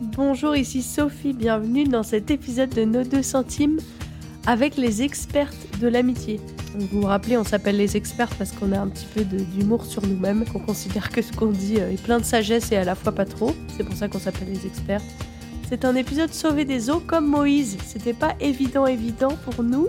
Bonjour, ici Sophie, bienvenue dans cet épisode de Nos deux centimes avec les expertes de l'amitié. Vous vous rappelez, on s'appelle les experts parce qu'on a un petit peu d'humour sur nous-mêmes, qu'on considère que ce qu'on dit est plein de sagesse et à la fois pas trop. C'est pour ça qu'on s'appelle les experts. C'est un épisode sauvé des eaux comme Moïse. C'était pas évident, évident pour nous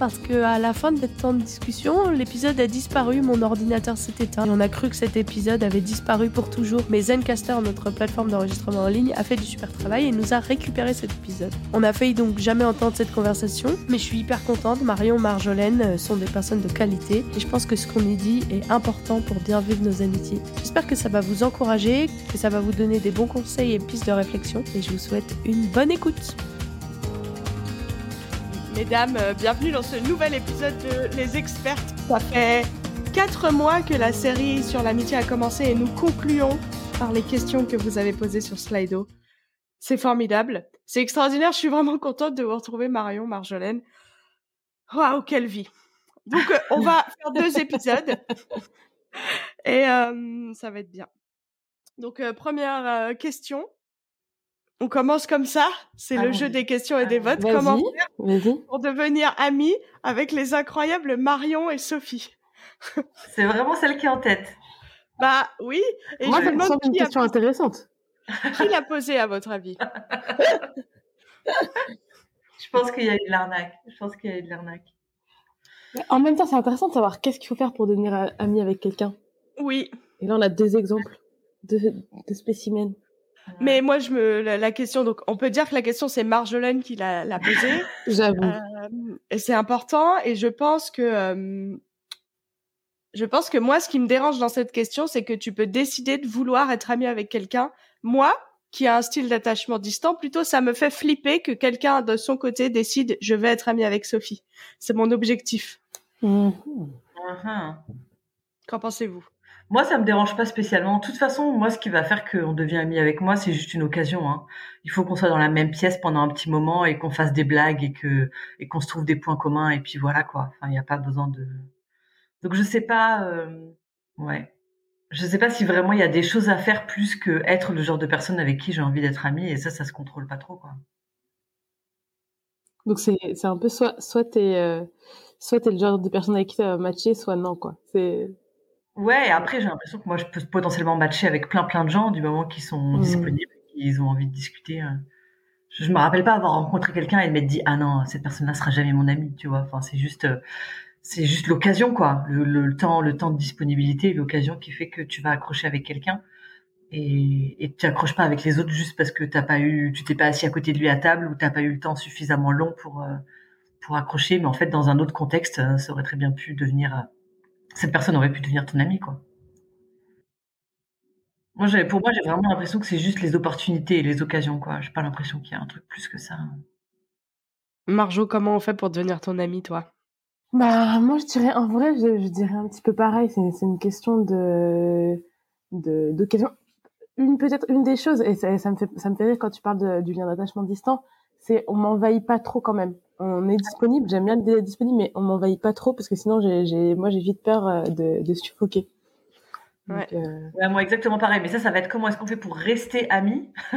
parce que à la fin de cette temps de discussion, l'épisode a disparu, mon ordinateur s'est éteint. Et on a cru que cet épisode avait disparu pour toujours. Mais Zencaster, notre plateforme d'enregistrement en ligne, a fait du super travail et nous a récupéré cet épisode. On a failli donc jamais entendre cette conversation, mais je suis hyper contente. Marion, Marjolaine euh, sont des personnes de qualité et je pense que ce qu'on y dit est important pour bien vivre nos amitiés. J'espère que ça va vous encourager, que ça va vous donner des bons conseils et pistes de réflexion et je vous souhaite une bonne écoute. Mesdames, euh, bienvenue dans ce nouvel épisode de Les Expertes. Ça fait quatre mois que la série sur l'amitié a commencé et nous concluons par les questions que vous avez posées sur Slido. C'est formidable, c'est extraordinaire. Je suis vraiment contente de vous retrouver, Marion, Marjolaine. Waouh, quelle vie! Donc, euh, on va faire deux épisodes et euh, ça va être bien. Donc, première question. On commence comme ça, c'est le jeu des questions et des votes. Comment faire pour devenir amie avec les incroyables Marion et Sophie? C'est vraiment celle qui est en tête. Bah oui. Et Moi, ça me semble une question intéressante. Qui l'a posée à votre avis? Je pense qu'il y a eu de l'arnaque. Je pense qu'il y a eu de l'arnaque. En même temps, c'est intéressant de savoir qu'est-ce qu'il faut faire pour devenir ami avec quelqu'un. Oui. Et là, on a deux exemples de, de spécimens. Mais moi, je me la, question, donc on peut dire que la question c'est Marjolaine qui l'a posée. J'avoue. Euh, et c'est important. Et je pense que euh, je pense que moi, ce qui me dérange dans cette question, c'est que tu peux décider de vouloir être ami avec quelqu'un. Moi, qui a un style d'attachement distant, plutôt ça me fait flipper que quelqu'un de son côté décide je vais être ami avec Sophie. C'est mon objectif. Mmh. Qu'en pensez-vous? Moi, ça me dérange pas spécialement. De toute façon, moi, ce qui va faire qu'on devient amis avec moi, c'est juste une occasion. Hein. Il faut qu'on soit dans la même pièce pendant un petit moment et qu'on fasse des blagues et que et qu'on se trouve des points communs et puis voilà quoi. Enfin, il n'y a pas besoin de. Donc je sais pas. Euh... Ouais. Je sais pas si vraiment il y a des choses à faire plus que être le genre de personne avec qui j'ai envie d'être ami et ça, ça se contrôle pas trop quoi. Donc c'est un peu soit soit t'es euh, soit t'es le genre de personne avec qui va matcher, soit non quoi. C'est Ouais, après, j'ai l'impression que moi, je peux potentiellement matcher avec plein, plein de gens du moment qu'ils sont mmh. disponibles, qu'ils ont envie de discuter. Euh. Je, je me rappelle pas avoir rencontré quelqu'un et de m'être dit, ah non, cette personne-là sera jamais mon ami, tu vois. Enfin, c'est juste, euh, c'est juste l'occasion, quoi. Le, le, temps, le temps de disponibilité, l'occasion qui fait que tu vas accrocher avec quelqu'un et, et tu accroches pas avec les autres juste parce que t'as pas eu, tu t'es pas assis à côté de lui à table ou t'as pas eu le temps suffisamment long pour, euh, pour accrocher. Mais en fait, dans un autre contexte, ça aurait très bien pu devenir cette personne aurait pu devenir ton ami, quoi. Moi, pour moi, j'ai vraiment l'impression que c'est juste les opportunités et les occasions, quoi. J'ai pas l'impression qu'il y a un truc plus que ça. Marjo, comment on fait pour devenir ton ami, toi? Bah, moi, je dirais, en vrai, je, dirais un petit peu pareil. C'est, une question de, de, d'occasion. Une, peut-être une des choses, et ça, me fait, ça me fait rire quand tu parles du lien d'attachement distant, c'est on m'envahit pas trop quand même on est disponible, j'aime bien être disponible, mais on m'envahit pas trop parce que sinon, j'ai, moi, j'ai vite peur euh, de, de suffoquer. Ouais. Euh, moi, exactement pareil. Mais ça, ça va être comment est-ce qu'on fait pour rester amis?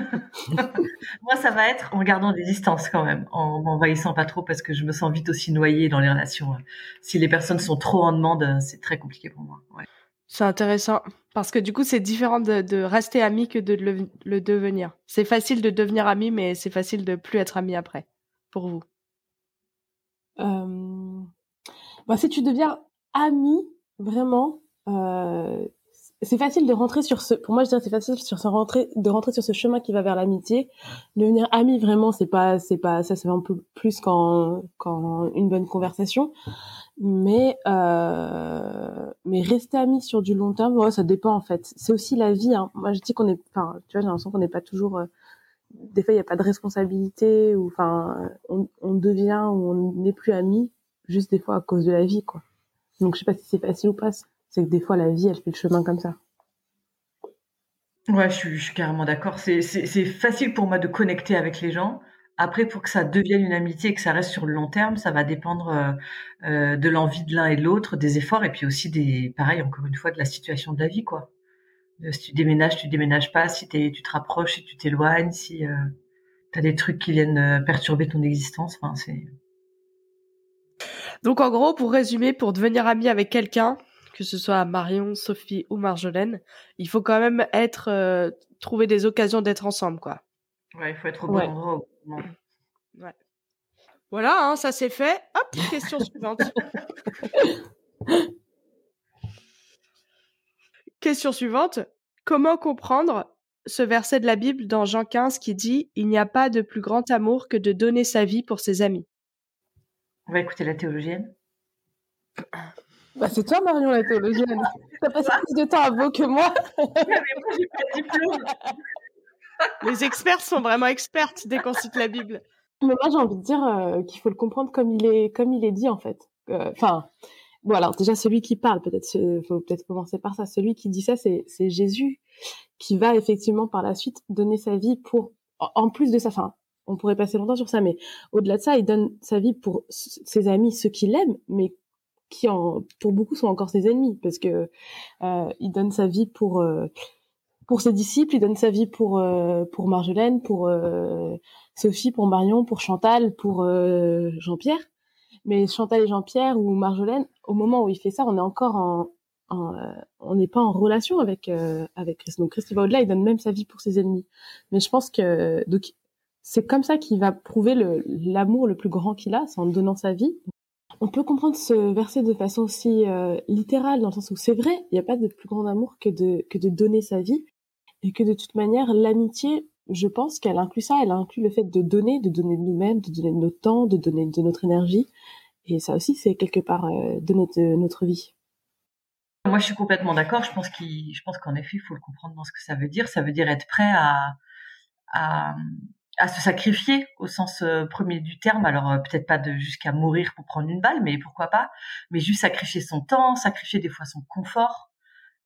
Moi, ça va être en gardant des distances quand même, en m'envahissant pas trop parce que je me sens vite aussi noyée dans les relations. Si les personnes sont trop en demande, c'est très compliqué pour moi. Ouais. C'est intéressant parce que du coup, c'est différent de, de, rester ami que de le, le devenir. C'est facile de devenir ami, mais c'est facile de plus être ami après, pour vous. Euh, bah, si tu deviens ami, vraiment, euh, c'est facile de rentrer sur ce. Pour moi, je dirais c'est facile sur ce rentrer, de rentrer sur ce chemin qui va vers l'amitié. Devenir ami, vraiment, c'est pas, c'est pas, ça fait un peu plus qu'en, qu'en une bonne conversation. Mais, euh, mais rester ami sur du long terme, ouais, ça dépend en fait. C'est aussi la vie. Hein. Moi, je dis qu'on est, enfin, tu vois, j'ai l'impression qu'on n'est pas toujours euh, des fois il n'y a pas de responsabilité ou enfin on, devient ou on n'est plus amis juste des fois à cause de la vie quoi. Donc je sais pas si c'est facile ou pas. C'est que des fois la vie elle fait le chemin comme ça. Ouais je suis, carrément d'accord. C'est c'est facile pour moi de connecter avec les gens. Après pour que ça devienne une amitié et que ça reste sur le long terme ça va dépendre euh, euh de l'envie de l'un et de l'autre des efforts et puis aussi des pareil encore une fois de la situation de la vie quoi si tu déménages, tu déménages pas, si tu te rapproches, si tu t'éloignes, si tu as des trucs qui viennent perturber ton existence. Enfin, c'est donc en gros, pour résumer, pour devenir ami avec quelqu'un, que ce soit Marion, Sophie ou Marjolaine, il faut quand même être euh, trouver des occasions d'être ensemble, quoi. Ouais, il faut être au bon endroit. Ouais. Voilà, hein, ça c'est fait. Hop, question suivante. question suivante. Comment comprendre ce verset de la Bible dans Jean 15 qui dit Il n'y a pas de plus grand amour que de donner sa vie pour ses amis on va écouter la théologienne. Bah, c'est toi, Marion, la théologienne. T'as passé plus de temps à vous que moi. mais moi, j'ai pas de diplôme. Les experts sont vraiment expertes dès qu'on cite la Bible. Mais moi, j'ai envie de dire euh, qu'il faut le comprendre comme il est, comme il est dit, en fait. Euh, enfin, bon, alors déjà, celui qui parle, peut-être, faut peut-être commencer par ça. Celui qui dit ça, c'est Jésus, qui va effectivement par la suite donner sa vie pour, en plus de sa fin, on pourrait passer longtemps sur ça, mais au-delà de ça, il donne sa vie pour ses amis, ceux qu'il aime, mais qui en, pour beaucoup sont encore ses ennemis, parce que euh, il donne sa vie pour euh, pour ses disciples, il donne sa vie pour euh, pour Marjolaine, pour Sophie, pour Marion, pour Chantal, pour Jean-Pierre. Mais Chantal et Jean-Pierre ou Marjolaine, au moment où il fait ça, on est encore en, on n'est pas en relation avec avec Christ. Donc Christ il va au-delà, il donne même sa vie pour ses ennemis. Mais je pense que donc c'est comme ça qu'il va prouver l'amour le, plus grand qu'il a, c'est en donnant sa vie. On peut comprendre ce verset de façon aussi euh, littérale, dans le sens où c'est vrai, il n'y a pas de plus grand amour que de, que de donner sa vie, et que de toute manière, l'amitié, je pense qu'elle inclut ça, elle inclut le fait de donner, de donner de nous-mêmes, de donner de notre temps, de donner de notre énergie, et ça aussi, c'est quelque part euh, donner de notre vie. Moi, je suis complètement d'accord. Je pense qu'en effet, il faut le comprendre dans ce que ça veut dire. Ça veut dire être prêt à, à, se sacrifier au sens euh, premier du terme. Alors euh, peut-être pas jusqu'à mourir pour prendre une balle, mais pourquoi pas. Mais juste sacrifier son temps, sacrifier des fois son confort.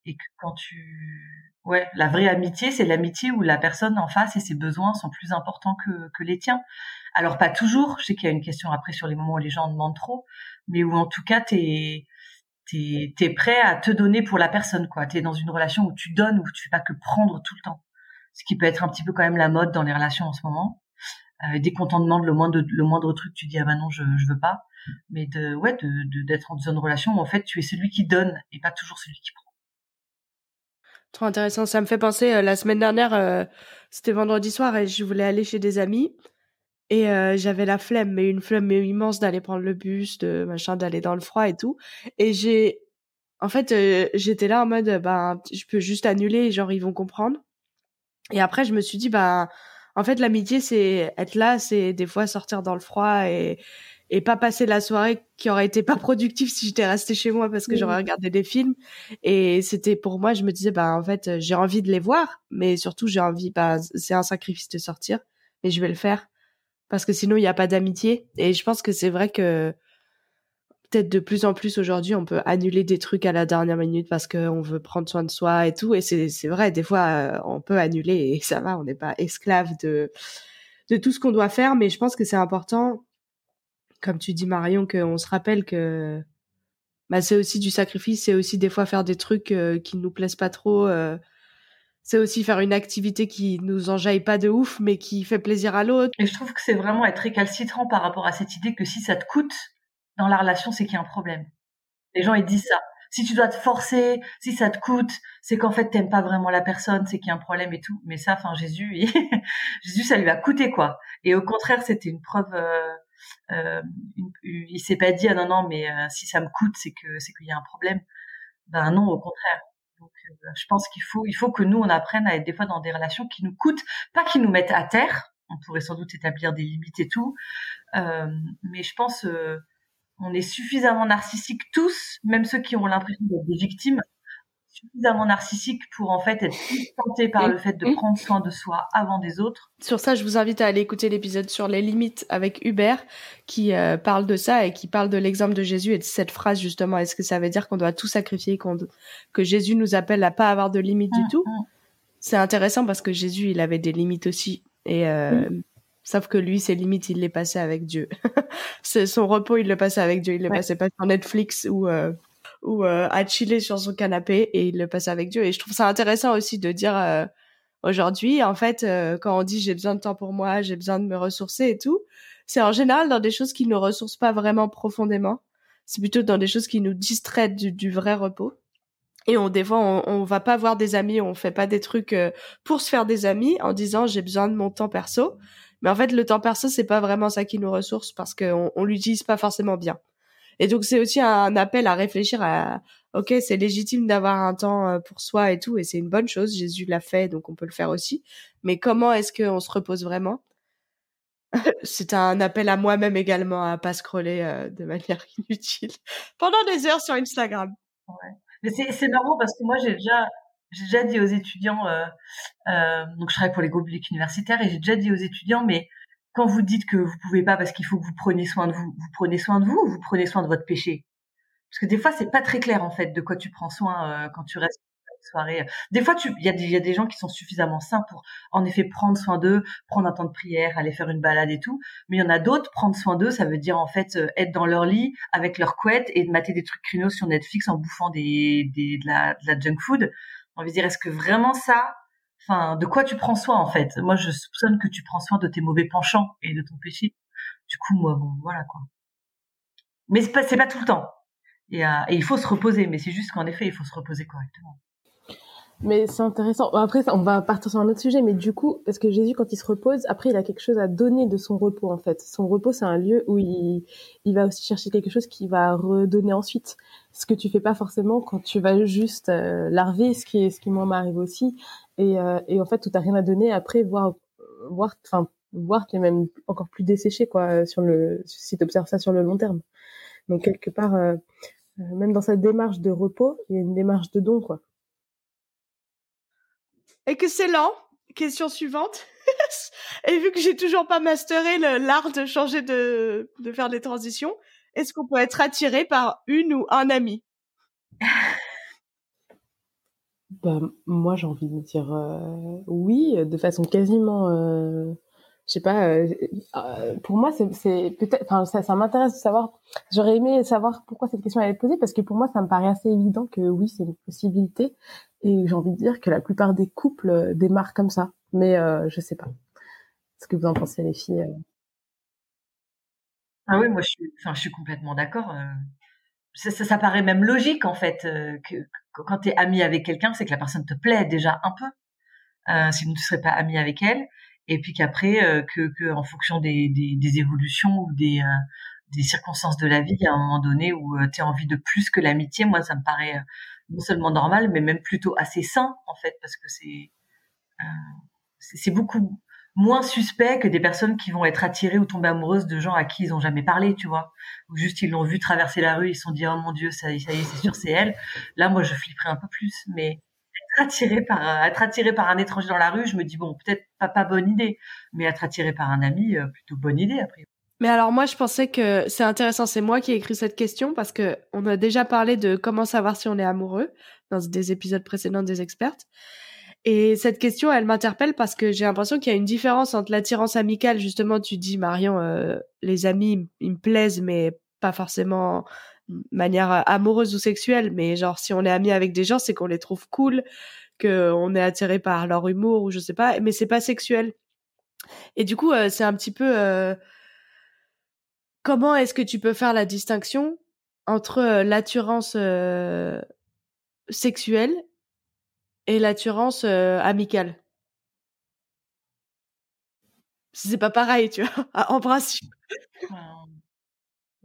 Et que quand tu, ouais, la vraie amitié, c'est l'amitié où la personne en face et ses besoins sont plus importants que, que les tiens. Alors pas toujours. Je sais qu'il y a une question après sur les moments où les gens en demandent trop, mais où en tout cas t'es t'es es prêt à te donner pour la personne quoi. T'es dans une relation où tu donnes, où tu fais pas que prendre tout le temps ce qui peut être un petit peu quand même la mode dans les relations en ce moment. Euh, dès qu'on t'en demande le moindre, le moindre truc, tu dis ah ben non, je, je veux pas. Mais de ouais, de d'être en zone relation où en fait tu es celui qui donne et pas toujours celui qui prend. Trop intéressant. Ça me fait penser euh, la semaine dernière, euh, c'était vendredi soir et je voulais aller chez des amis et euh, j'avais la flemme, mais une flemme immense d'aller prendre le bus, de machin, d'aller dans le froid et tout. Et j'ai, en fait, j'étais là en mode, ben, je peux juste annuler, genre ils vont comprendre. Et après, je me suis dit, bah, en fait, l'amitié, c'est être là, c'est des fois sortir dans le froid et, et pas passer la soirée qui aurait été pas productive si j'étais restée chez moi parce que j'aurais regardé des films. Et c'était pour moi, je me disais, bah, en fait, j'ai envie de les voir, mais surtout, j'ai envie, bah, c'est un sacrifice de sortir, mais je vais le faire parce que sinon, il n'y a pas d'amitié. Et je pense que c'est vrai que peut-être de plus en plus aujourd'hui, on peut annuler des trucs à la dernière minute parce qu'on veut prendre soin de soi et tout. Et c'est vrai, des fois, euh, on peut annuler et ça va, on n'est pas esclave de, de tout ce qu'on doit faire. Mais je pense que c'est important, comme tu dis Marion, qu'on se rappelle que bah, c'est aussi du sacrifice, c'est aussi des fois faire des trucs euh, qui nous plaisent pas trop. Euh, c'est aussi faire une activité qui nous enjaille pas de ouf, mais qui fait plaisir à l'autre. Et je trouve que c'est vraiment être récalcitrant par rapport à cette idée que si ça te coûte, dans la relation, c'est qu'il y a un problème. Les gens, ils disent ça. Si tu dois te forcer, si ça te coûte, c'est qu'en fait, t'aimes pas vraiment la personne, c'est qu'il y a un problème et tout. Mais ça, enfin, Jésus. Jésus, ça lui a coûté, quoi. Et au contraire, c'était une preuve, euh, euh, il s'est pas dit, ah non, non, mais euh, si ça me coûte, c'est que, c'est qu'il y a un problème. Ben non, au contraire. Donc, euh, je pense qu'il faut, il faut que nous, on apprenne à être des fois dans des relations qui nous coûtent, pas qui nous mettent à terre. On pourrait sans doute établir des limites et tout. Euh, mais je pense, on est suffisamment narcissiques tous, même ceux qui ont l'impression d'être des victimes, suffisamment narcissiques pour en fait être tentés par le fait de prendre soin de soi avant des autres. Sur ça, je vous invite à aller écouter l'épisode sur les limites avec Hubert qui euh, parle de ça et qui parle de l'exemple de Jésus et de cette phrase justement. Est-ce que ça veut dire qu'on doit tout sacrifier, qu'on que Jésus nous appelle à pas avoir de limites du mmh, tout? mmh. C'est intéressant parce que Jésus, il avait des limites aussi et euh, Sauf que lui, ses limites, il les passait avec Dieu. son repos, il le passait avec Dieu. Il le passait pas sur Netflix ou euh, ou à chiller sur son canapé et il le passe avec Dieu. Et je trouve ça intéressant aussi de dire aujourd'hui, en fait, quand on dit j'ai besoin de temps pour moi, j'ai besoin de me ressourcer et tout, c'est en général dans des choses qui ne ressourcent pas vraiment profondément. C'est plutôt dans des choses qui nous distraient du, vrai repos. Et on, des fois, on, on, va pas voir des amis, on fait pas des trucs pour se faire des amis en disant j'ai besoin de mon temps perso. Mais en fait, le temps perso, c'est pas vraiment ça qui nous ressource parce qu'on on, l'utilise pas forcément bien. Et donc, c'est aussi un appel à réfléchir à, ok, c'est légitime d'avoir un temps euh, pour soi et tout, et c'est une bonne chose. Jésus l'a fait, donc on peut le faire aussi. Mais comment est-ce qu'on se repose vraiment? C'est un appel à moi-même également à pas scroller euh, de manière inutile pendant des heures sur Instagram. Ouais. Mais c'est marrant parce que moi, j'ai déjà, j'ai déjà dit aux étudiants, euh, euh, donc je travaille pour les groupes universitaires et j'ai déjà dit aux étudiants, mais quand vous dites que vous pouvez pas parce qu'il faut que vous preniez soin de vous, vous prenez soin de vous ou vous prenez soin de votre péché? Parce que des fois, c'est pas très clair en fait de quoi tu prends soin euh, quand tu restes soirée. Des fois, il y, a des, gens qui sont suffisamment sains pour, en effet, prendre soin d'eux, prendre un temps de prière, aller faire une balade et tout. Mais il y en a d'autres, prendre soin d'eux, ça veut dire en fait euh, être dans leur lit avec leur couette et mater des trucs crinos sur Netflix en bouffant des, des de, la, de la junk food on va dire, est-ce que vraiment ça, enfin, de quoi tu prends soin en fait? Moi, je soupçonne que tu prends soin de tes mauvais penchants et de ton péché. Du coup, moi, bon, voilà quoi. Mais c'est pas, pas tout le temps. Et, euh, et il faut se reposer. Mais c'est juste qu'en effet, il faut se reposer correctement. Mais c'est intéressant. Après, on va partir sur un autre sujet, mais du coup, parce que Jésus, quand il se repose, après, il a quelque chose à donner de son repos, en fait. Son repos, c'est un lieu où il, va aussi chercher quelque chose qu'il va redonner ensuite. Ce que tu fais pas forcément quand tu vas juste euh, larver, ce qui ce qui moi m'arrive aussi. Et, euh, et en fait, tout t'as rien à donner après, voir, voir, enfin, voir es même encore plus desséché, quoi, sur le, si t'observes ça sur le long terme. Donc, quelque part, euh, même dans cette démarche de repos, il y a une démarche de don, quoi et que c'est lent. Question suivante. et vu que j'ai toujours pas masteré l'art de changer de, de faire des transitions, est-ce qu'on peut être attiré par une ou un ami? bah, moi j'ai envie de dire euh, oui, de façon quasiment euh, je sais pas, euh, pour moi, c'est peut-être, enfin, ça, m'intéresse de savoir. J'aurais aimé savoir pourquoi cette question a été posée parce que pour moi, ça me paraît assez évident que oui, c'est une possibilité. Et j'ai envie de dire que la plupart des couples démarrent comme ça, mais je sais pas. Ce que vous en pensez, les filles Ah oui, moi, je suis, je suis complètement d'accord. Ça, ça, ça, paraît même logique en fait que, que quand tu es ami avec quelqu'un, c'est que la personne te plaît déjà un peu. sinon, tu serais pas ami avec elle et puis qu'après euh, que, que, en fonction des, des, des évolutions ou des, euh, des circonstances de la vie, il y a un moment donné où euh, tu as envie de plus que l'amitié. Moi, ça me paraît non seulement normal, mais même plutôt assez sain en fait, parce que c'est c'est beaucoup moins suspect que des personnes qui vont être attirées ou tomber amoureuses de gens à qui ils ont jamais parlé, tu vois, ou juste ils l'ont vu traverser la rue, ils se sont dit oh mon dieu ça, ça y est c'est sûr c'est elle. Là moi je flipperais un peu plus, mais attiré par être attiré par un étranger dans la rue, je me dis bon, peut-être pas pas bonne idée, mais être attiré par un ami, euh, plutôt bonne idée après. Mais alors moi je pensais que c'est intéressant, c'est moi qui ai écrit cette question parce que on a déjà parlé de comment savoir si on est amoureux dans des épisodes précédents des expertes. Et cette question, elle m'interpelle parce que j'ai l'impression qu'il y a une différence entre l'attirance amicale, justement, tu dis Marion, euh, les amis, ils me plaisent, mais pas forcément manière euh, amoureuse ou sexuelle, mais genre si on est ami avec des gens, c'est qu'on les trouve cool, qu'on est attiré par leur humour ou je sais pas, mais c'est pas sexuel. Et du coup, euh, c'est un petit peu comment est-ce que tu peux faire la distinction entre l'attirance sexuelle et l'attirance amicale C'est pas pareil, tu vois, en principe.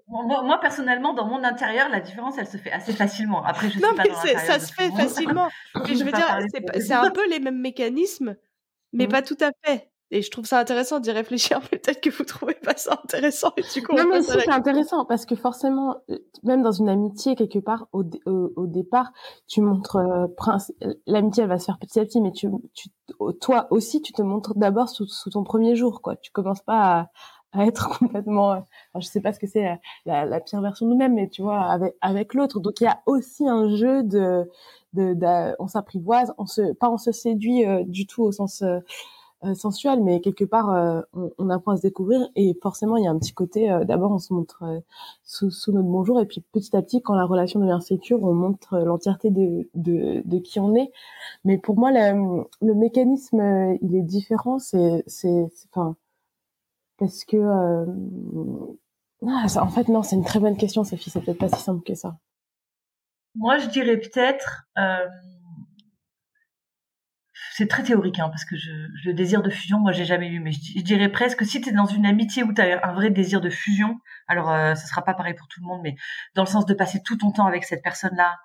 Moi, personnellement, dans mon intérieur, la différence, elle se fait assez facilement. Après, je non, mais ça se fait facilement. mais je veux dire, c'est un peu les mêmes mécanismes, mais mmh. pas tout à fait. Et je trouve ça intéressant d'y réfléchir. Peut-être que vous trouvez pas ça intéressant. Et du coup, non, mais si, c'est intéressant parce que forcément, euh, même dans une amitié, quelque part, au, au, départ, tu montres, euh, l'amitié, elle va se faire petit à petit, mais tu, tu, toi aussi, tu te montres d'abord sous, sous, ton premier jour, quoi. Tu commences pas à, à être complètement, euh, je sais pas ce que c'est la, la, pire version de nous-mêmes, mais tu vois, avec, avec l'autre. Donc il y a aussi un jeu de, de, on s'apprivoise, on se, pas on se séduit euh, du tout au sens sensuel, mais quelque part, euh, on, on, apprend à se découvrir et forcément, il y a un petit côté. Euh, d'abord, on se montre sous, sous, notre bonjour et puis petit à petit, quand la relation devient sécure, on montre l'entièreté de, de, de, qui on est. Mais pour moi, le, le mécanisme, il est différent. C'est, c'est, enfin, parce que ah, en fait, non, c'est une très bonne question, Sophie. C'est peut-être pas si simple que ça. Moi, je dirais peut-être. Euh c'est très théorique hein, parce que je, le désir de fusion, moi j'ai jamais eu, mais je, dirais presque si tu es dans une amitié où tu as un vrai désir de fusion, alors euh, ce sera pas pareil pour tout le monde, mais dans le sens de passer tout ton temps avec cette personne-là,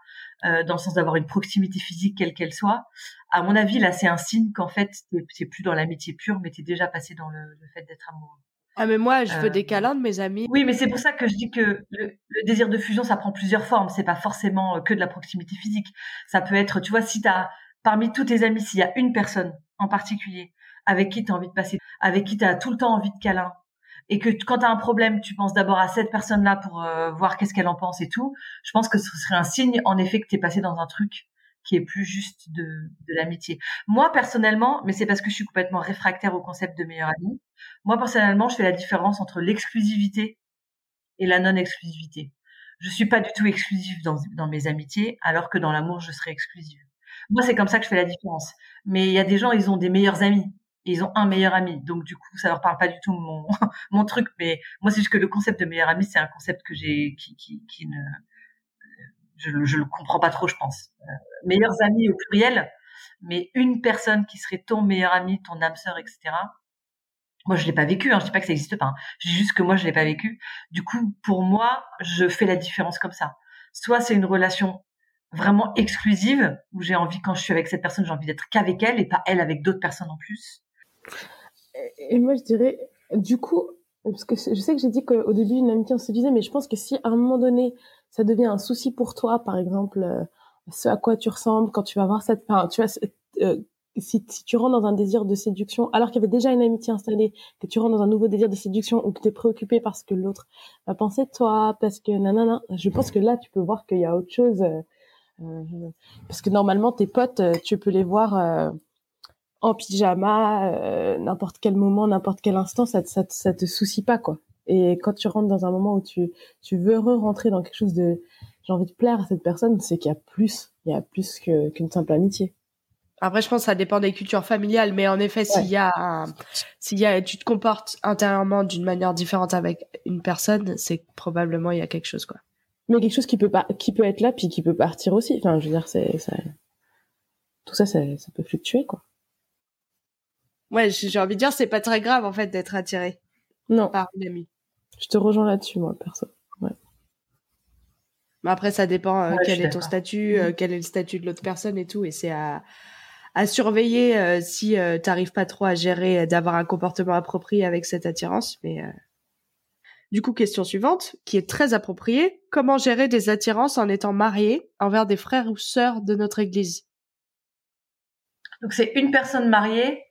euh, dans le sens d'avoir une proximité physique quelle qu'elle soit, à mon avis là c'est un signe qu'en fait t'es plus dans l'amitié pure, mais t'es déjà passé dans le, fait d'être amoureux. Ah mais moi je veux des euh, câlins de mes amis. Oui mais c'est pour ça que je dis que le, le, désir de fusion ça prend plusieurs formes. C'est pas forcément que de la proximité physique. Ça peut être tu vois si t'as parmi tous tes amis, s'il y a une personne en particulier avec qui tu as envie de passer, avec qui tu as tout le temps envie de câlin, et que quand tu as un problème, tu penses d'abord à cette personne-là pour euh, voir qu'est-ce qu'elle en pense et tout, je pense que ce serait un signe, en effet, que tu es passé dans un truc qui est plus juste de, l'amitié. Moi, personnellement, mais c'est parce que je suis complètement réfractaire au concept de meilleur ami, moi, personnellement, je fais la différence entre l'exclusivité et la non-exclusivité. Je suis pas du tout exclusive dans mes amitiés, alors que dans l'amour, je serais exclusive. Moi, c'est comme ça que je fais la différence. Mais il y a des gens, ils ont des meilleurs amis. Ils ont un meilleur ami. Donc, du coup, ça leur parle pas du tout mon, mon truc. Mais moi, c'est juste que le concept de meilleur ami, c'est un concept que j'ai, qui, qui, ne, je, je le comprends pas trop, je pense. Euh, meilleurs amis au pluriel, mais une personne qui serait ton meilleur ami, ton âme sœur, etc. Moi, je l'ai pas vécu. Hein, je dis pas que ça n'existe pas. Hein. Je dis juste que moi, je l'ai pas vécu. Du coup, pour moi, je fais la différence comme ça. Soit c'est une relation vraiment exclusive où j'ai envie quand je suis avec cette personne j'ai envie d'être qu'avec elle et pas elle avec d'autres personnes en plus et moi je dirais du coup parce que je sais que j'ai dit qu'au début une amitié on se disait mais je pense que si à un moment donné ça devient un souci pour toi par exemple euh, ce à quoi tu ressembles quand tu vas voir cette enfin tu vois euh, si, si, tu rentres dans un désir de séduction, alors qu'il y avait déjà une amitié installée, que tu rentres dans un nouveau désir de séduction ou que tu es préoccupé parce que l'autre va penser de toi, parce que nanana, je pense que là, tu peux voir qu'il y a autre chose. Euh, parce que normalement, tes potes, euh, tu peux les voir euh, en pyjama, n'importe quel moment, n'importe quel instant, ça, ça, ça te soucie pas, quoi. Et quand tu rentres dans un moment où tu, tu veux re-rentrer dans quelque chose de j'ai envie de plaire à cette personne, c'est qu'il y a plus, il y a plus qu'une simple amitié. Après, je pense que ça dépend des cultures familiales, mais en effet, s'il y a, s'il y a, tu te comportes intérieurement d'une manière différente avec une personne, c'est probablement il y a quelque chose, quoi mais quelque chose qui peut pas, qui peut être là puis qui peut partir aussi. Enfin, je veux dire, c'est ça, tout ça, ça, ça peut fluctuer, quoi. Ouais, j'ai envie de dire, c'est pas très grave en fait d'être attiré. Non. Par une amie. Je te rejoins là-dessus, moi, perso. Ouais. Mais après, ça dépend euh, quel est ton statut, euh, quel est le statut de l'autre personne et tout, et c'est à à surveiller euh, si t'arrives pas trop à gérer, d'avoir un comportement approprié avec cette attirance, mais du coup, question suivante, qui est très appropriée. Comment gérer des attirances en étant marié envers des frères ou sœurs de notre Église? Donc c'est une personne mariée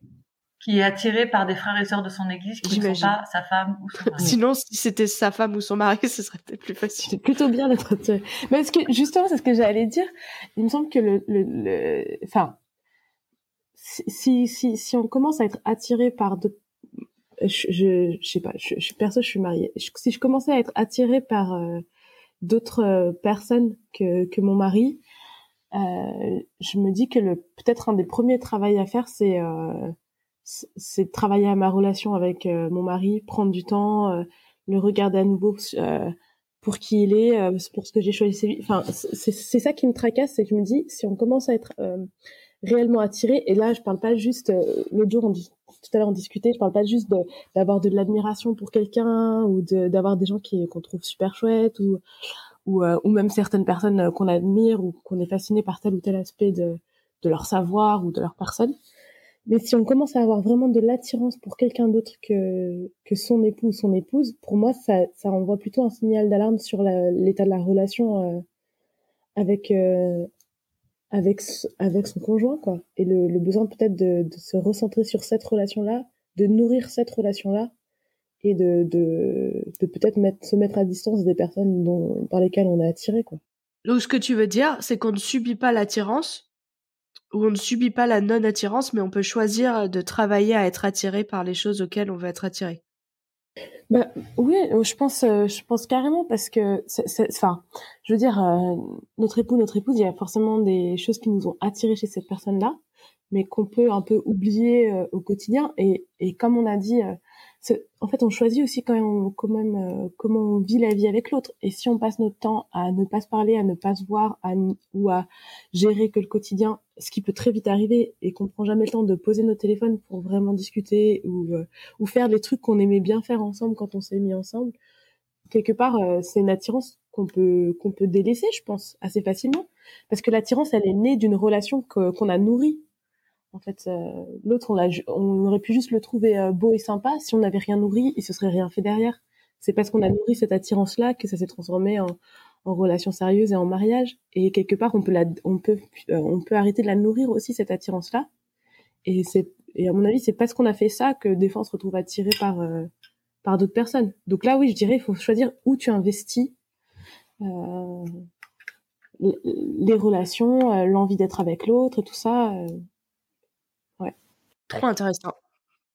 qui est attirée par des frères et sœurs de son Église qui ne sont pas sa femme ou son mari. Sinon, si c'était sa femme ou son mari, ce serait peut-être plus facile. C'est plutôt bien d'être attiré. Mais est-ce que justement, c'est ce que j'allais dire. Il me semble que le, le, enfin, si, si, si on commence à être attiré par de, je, je, sais pas, je, je, perso, je suis mariée. si je commençais à être attirée par euh, d'autres euh, personnes que, que mon mari, euh, je me dis que le peut-être un des premiers travaux à faire, c'est euh, c'est travailler à ma relation avec mon mari, prendre du temps, le regarder à nouveau pour qui il est, pour ce que j'ai choisi. Enfin, c'est ça qui me tracasse, c'est que je me dis, si on commence à être réellement attiré, et là, je parle pas juste, l'autre jour, on dit, tout à l'heure on discutait, je parle pas juste d'avoir de, l'admiration pour quelqu'un ou d'avoir des gens qui qu'on trouve super chouettes ou ou, euh, ou même certaines personnes euh, qu'on admire ou qu'on est fasciné par tel ou tel aspect de, de leur savoir ou de leur personne. Mais si on commence à avoir vraiment de l'attirance pour quelqu'un d'autre que, que son époux ou son épouse, pour moi, ça, ça envoie plutôt un signal d'alarme sur l'état de la relation euh, avec, euh, avec avec son conjoint quoi et le, besoin peut-être de, se recentrer sur cette relation là de nourrir cette relation là et de de, peut-être mettre se mettre à distance des personnes par lesquelles on est attiré quoi donc ce que tu veux dire c'est qu'on ne subit pas l'attirance où on ne subit pas la non-attirance, mais on peut choisir de travailler à être attiré par les choses auxquelles on veut être attiré. Bah, oui, je pense, euh, je pense carrément parce que, enfin, je veux dire, euh, notre époux, notre épouse, il y a forcément des choses qui nous ont attirés chez cette personne-là, mais qu'on peut un peu oublier euh, au quotidien. Et, et comme on a dit, en fait, on choisit aussi quand même, euh, comment on vit la vie avec l'autre. Et si on passe notre temps à ne pas se parler, à ne pas se voir, à, ou à gérer que le quotidien, ce qui peut très vite arriver, et qu'on prend jamais le temps de poser nos téléphones pour vraiment discuter ou, euh, ou faire les trucs qu'on aimait bien faire ensemble quand on s'est mis ensemble, quelque part, euh, c'est une attirance qu'on peut qu'on peut délaisser, je pense, assez facilement, parce que l'attirance, elle est née d'une relation qu'on a nourrie en fait, euh, l'autre, on, on, aurait pu juste le trouver euh, beau et sympa. Si on n'avait rien nourri, il se serait rien fait derrière. C'est parce qu'on a nourri cette attirance-là que ça s'est transformé en, en relation sérieuse et en mariage. Et quelque part, on peut, la, on peut, euh, on peut arrêter de la nourrir aussi cette attirance-là. Et et à mon avis, c'est parce qu'on a fait ça que des fois on se retrouve attiré par, par d'autres personnes. Donc là, oui, je dirais, il faut choisir où tu investis les relations, l'envie d'être avec l'autre et tout ça. Trop intéressant.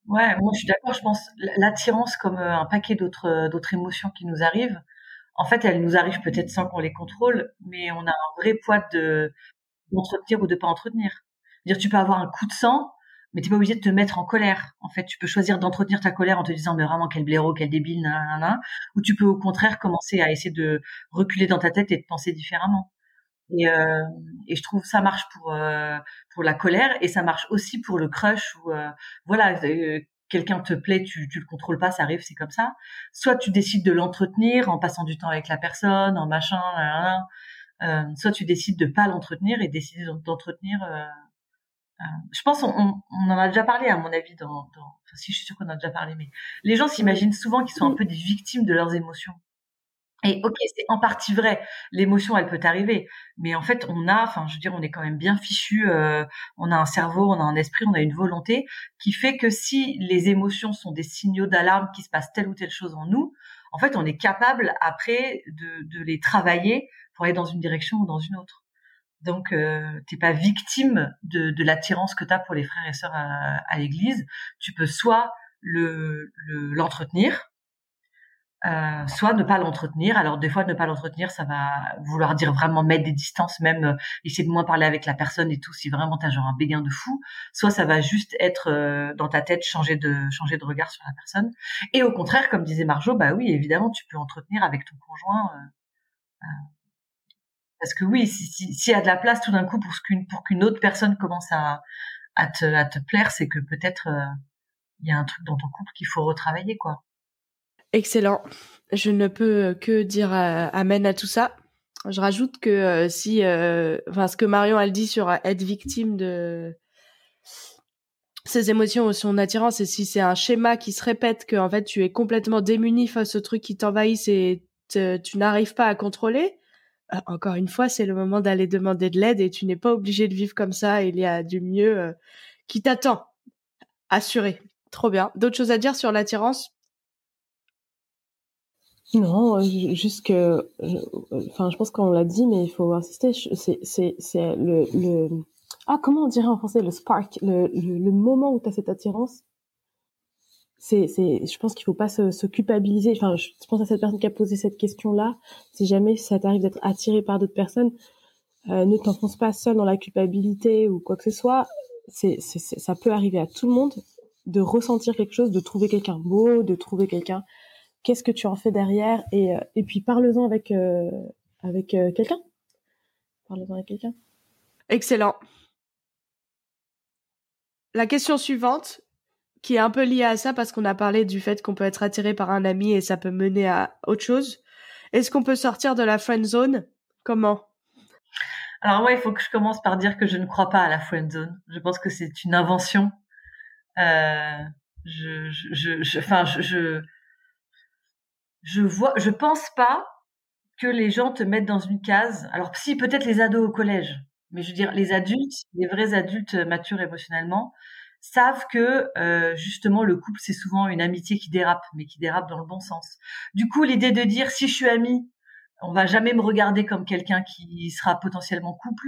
Ouais, moi je suis d'accord. Je pense l'attirance comme euh, un paquet d'autres euh, d'autres émotions qui nous arrivent. En fait, elles nous arrivent peut-être sans qu'on les contrôle, mais on a un vrai poids de d'entretenir ou de pas entretenir. Dire, tu peux avoir un coup de sang, mais t'es pas obligé de te mettre en colère. En fait, tu peux choisir d'entretenir ta colère en te disant mais vraiment quel blaireau, quel débile, nan, ou tu peux au contraire commencer à essayer de reculer dans ta tête et de penser différemment. Et, euh, et je trouve ça marche pour euh, pour la colère et ça marche aussi pour le crush où euh, voilà euh, quelqu'un te plaît, tu tu le contrôles pas, ça arrive, c'est comme ça. Soit tu décides de l'entretenir en passant du temps avec la personne, en machin, euh, soit tu décides de pas l'entretenir et décider d'entretenir. je pense on, on, en a déjà parlé à mon avis dans, dans enfin si je suis sûre qu'on en a déjà parlé, mais les gens s'imaginent souvent qu'ils sont un peu des victimes de leurs émotions. Et ok, c'est en partie vrai. L'émotion, elle peut arriver, mais en fait, on a, enfin, je veux dire, on est quand même bien fichu. Euh, on a un cerveau, on a un esprit, on a une volonté qui fait que si les émotions sont des signaux d'alarme qui se passe telle ou telle chose en nous, en fait, on est capable après de, de les travailler pour aller dans une direction ou dans une autre. Donc, euh, t'es pas victime de, de l'attirance que tu as pour les frères et sœurs à, à l'église. Tu peux soit le l'entretenir, euh, soit ne pas l'entretenir. Alors des fois, ne pas l'entretenir, ça va vouloir dire vraiment mettre des distances, même euh, essayer de moins parler avec la personne et tout, si vraiment t'as genre un béguin de fou. Soit ça va juste être euh, dans ta tête changer de changer de regard sur la personne. Et au contraire, comme disait Marjo, bah oui, évidemment, tu peux entretenir avec ton conjoint. parce que oui, s'il si, y a de la place tout d'un coup pour qu'une pour qu'une autre personne commence à à te à te plaire, c'est que peut-être il y a un truc dans ton couple qu'il faut retravailler, quoi. Excellent. Je ne peux que dire euh, amen à tout ça. Je rajoute que euh, si, euh, enfin, ce que Marion a dit sur être victime de ses émotions ou son attirance, et si c'est un schéma qui se répète, que en fait tu es complètement démuni face au truc qui t'envahisse et tu n'arrives pas à contrôler, encore une fois, c'est le moment d'aller demander de l'aide et tu n'es pas obligé de vivre comme ça. Il y a du mieux qui t'attend. Assuré. Trop bien. D'autres choses à dire sur l'attirance? Non, euh, juste que, euh, enfin, je pense qu'on l'a dit, mais il faut insister. C'est, c'est, c'est le, le, ah, comment on dirait en français, le spark, le, le, moment où tu as cette attirance. C'est, c'est, je pense qu'il faut pas se, se culpabiliser. Enfin, je pense à cette personne qui a posé cette question-là. Si jamais ça t'arrive d'être attiré par d'autres personnes, euh, ne t'enfonce pas seul dans la culpabilité ou quoi que ce soit. C'est, c'est, ça peut arriver à tout le monde de ressentir quelque chose, de trouver quelqu'un beau, de trouver quelqu'un qu'est-ce que tu en fais derrière et, euh, et puis parle-en avec, euh, avec euh, quelqu'un. Parle-en avec quelqu'un. Excellent. La question suivante, qui est un peu liée à ça parce qu'on a parlé du fait qu'on peut être attiré par un ami et ça peut mener à autre chose. Est-ce qu'on peut sortir de la friend zone? Comment? Alors moi, il faut que je commence par dire que je ne crois pas à la friend zone. Je pense que c'est une invention. Euh, je, je, je, enfin, je, je, je vois, je pense pas que les gens te mettent dans une case. Alors si peut-être les ados au collège, mais je veux dire les adultes, les vrais adultes matures émotionnellement, savent que euh, justement le couple c'est souvent une amitié qui dérape, mais qui dérape dans le bon sens. Du coup, l'idée de dire si je suis amie, on va jamais me regarder comme quelqu'un qui sera potentiellement couple.